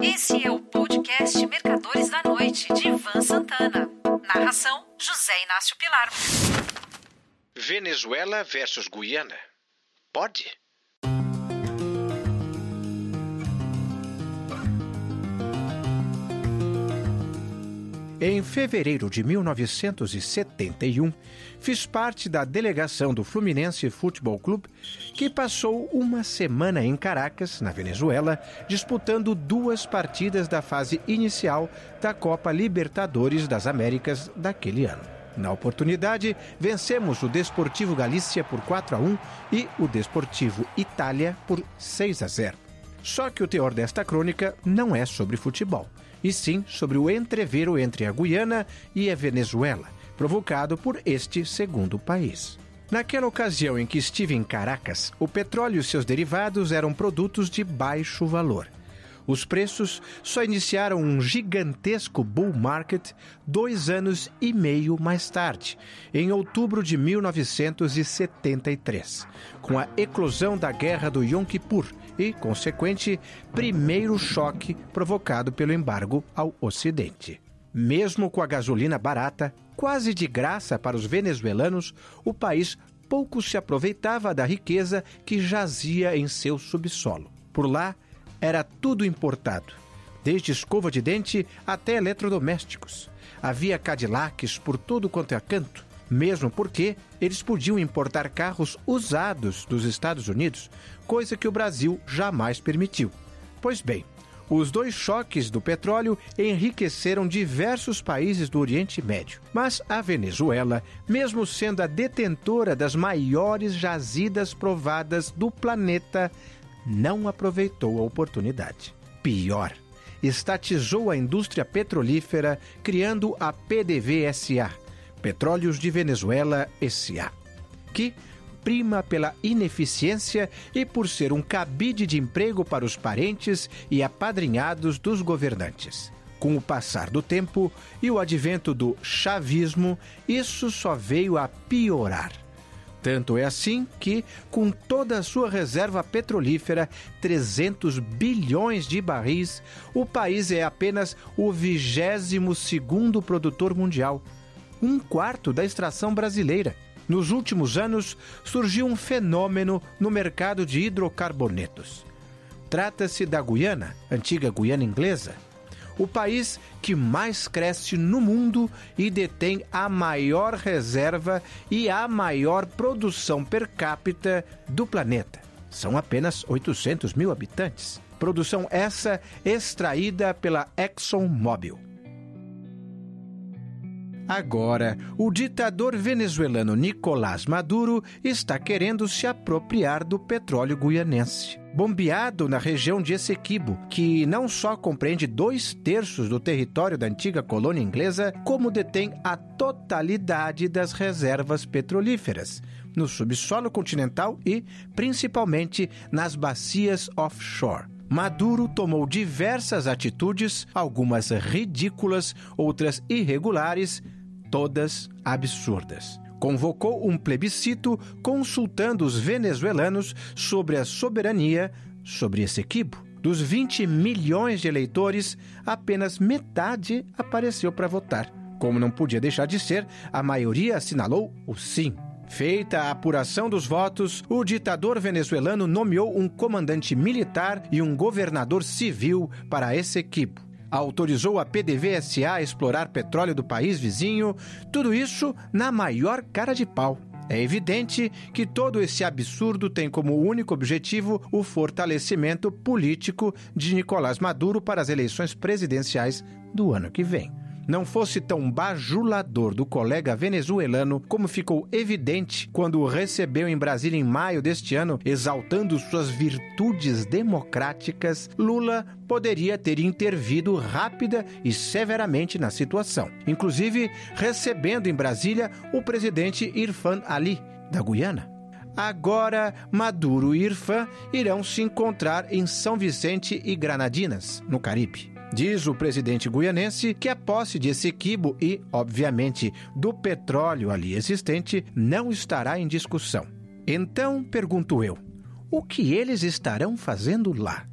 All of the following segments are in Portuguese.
Esse é o podcast Mercadores da Noite, de Ivan Santana. Narração: José Inácio Pilar. Venezuela versus Guiana. Pode? Em fevereiro de 1971, fiz parte da delegação do Fluminense Futebol Clube, que passou uma semana em Caracas, na Venezuela, disputando duas partidas da fase inicial da Copa Libertadores das Américas daquele ano. Na oportunidade, vencemos o Desportivo Galícia por 4 a 1 e o Desportivo Itália por 6 a 0. Só que o teor desta crônica não é sobre futebol e sim sobre o entrevero entre a Guiana e a Venezuela, provocado por este segundo país. Naquela ocasião em que estive em Caracas, o petróleo e seus derivados eram produtos de baixo valor. Os preços só iniciaram um gigantesco bull market dois anos e meio mais tarde, em outubro de 1973, com a eclosão da Guerra do Yom Kippur e, consequente, primeiro choque provocado pelo embargo ao Ocidente. Mesmo com a gasolina barata, quase de graça para os venezuelanos, o país pouco se aproveitava da riqueza que jazia em seu subsolo. Por lá, era tudo importado, desde escova de dente até eletrodomésticos. Havia Cadillacs por todo quanto é canto, mesmo porque eles podiam importar carros usados dos Estados Unidos, coisa que o Brasil jamais permitiu. Pois bem, os dois choques do petróleo enriqueceram diversos países do Oriente Médio. Mas a Venezuela, mesmo sendo a detentora das maiores jazidas provadas do planeta, não aproveitou a oportunidade. Pior, estatizou a indústria petrolífera, criando a PDVSA, Petróleos de Venezuela S.A., que prima pela ineficiência e por ser um cabide de emprego para os parentes e apadrinhados dos governantes. Com o passar do tempo e o advento do chavismo, isso só veio a piorar. Tanto é assim que, com toda a sua reserva petrolífera, 300 bilhões de barris, o país é apenas o 22 segundo produtor mundial, um quarto da extração brasileira. Nos últimos anos, surgiu um fenômeno no mercado de hidrocarbonetos. Trata-se da Guiana, antiga Guiana inglesa, o país que mais cresce no mundo e detém a maior reserva e a maior produção per capita do planeta. São apenas 800 mil habitantes. Produção essa extraída pela ExxonMobil. Agora, o ditador venezuelano Nicolás Maduro está querendo se apropriar do petróleo guianense. Bombeado na região de Essequibo, que não só compreende dois terços do território da antiga colônia inglesa, como detém a totalidade das reservas petrolíferas, no subsolo continental e, principalmente, nas bacias offshore. Maduro tomou diversas atitudes, algumas ridículas, outras irregulares, todas absurdas. Convocou um plebiscito consultando os venezuelanos sobre a soberania sobre esse equibo. Dos 20 milhões de eleitores, apenas metade apareceu para votar. Como não podia deixar de ser, a maioria assinalou o sim. Feita a apuração dos votos, o ditador venezuelano nomeou um comandante militar e um governador civil para esse equipo autorizou a PDVSA a explorar petróleo do país vizinho, tudo isso na maior cara de pau. É evidente que todo esse absurdo tem como único objetivo o fortalecimento político de Nicolás Maduro para as eleições presidenciais do ano que vem não fosse tão bajulador do colega venezuelano como ficou evidente quando o recebeu em Brasília em maio deste ano, exaltando suas virtudes democráticas, Lula poderia ter intervido rápida e severamente na situação, inclusive recebendo em Brasília o presidente Irfan Ali, da Guiana. Agora, Maduro e Irfan irão se encontrar em São Vicente e Granadinas, no Caribe. Diz o presidente guianense que a posse de Essequibo e, obviamente, do petróleo ali existente não estará em discussão. Então, pergunto eu, o que eles estarão fazendo lá?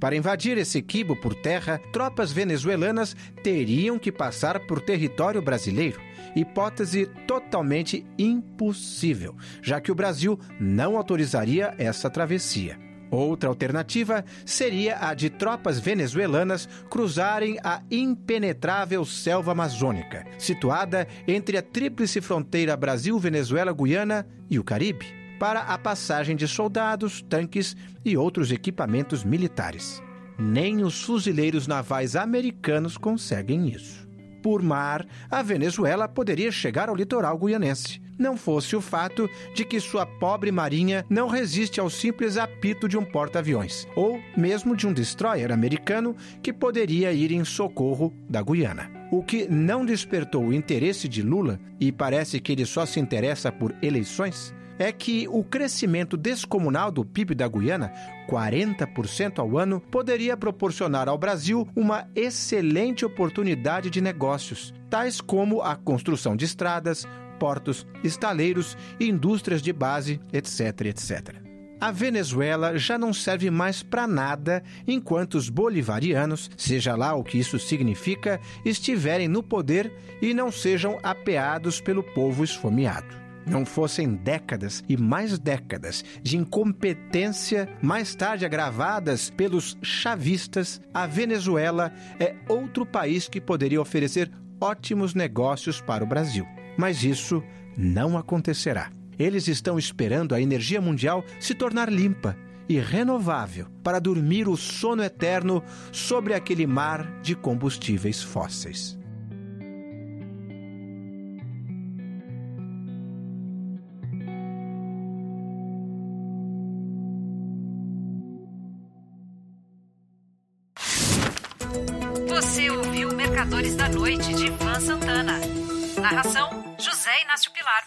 Para invadir Essequibo por terra, tropas venezuelanas teriam que passar por território brasileiro. Hipótese totalmente impossível, já que o Brasil não autorizaria essa travessia. Outra alternativa seria a de tropas venezuelanas cruzarem a impenetrável selva amazônica, situada entre a tríplice fronteira Brasil-Venezuela-Guiana e o Caribe, para a passagem de soldados, tanques e outros equipamentos militares. Nem os fuzileiros navais americanos conseguem isso por mar, a Venezuela poderia chegar ao litoral guianense. Não fosse o fato de que sua pobre marinha não resiste ao simples apito de um porta-aviões, ou mesmo de um destroyer americano que poderia ir em socorro da Guiana. O que não despertou o interesse de Lula, e parece que ele só se interessa por eleições, é que o crescimento descomunal do PIB da Guiana, 40% ao ano, poderia proporcionar ao Brasil uma excelente oportunidade de negócios, tais como a construção de estradas, portos, estaleiros, indústrias de base, etc, etc. A Venezuela já não serve mais para nada enquanto os bolivarianos, seja lá o que isso significa, estiverem no poder e não sejam apeados pelo povo esfomeado não fossem décadas e mais décadas de incompetência, mais tarde agravadas pelos chavistas, a Venezuela é outro país que poderia oferecer ótimos negócios para o Brasil. Mas isso não acontecerá. Eles estão esperando a energia mundial se tornar limpa e renovável para dormir o sono eterno sobre aquele mar de combustíveis fósseis. Mercadores da Noite de Ivan Santana. Narração: José Inácio Pilar.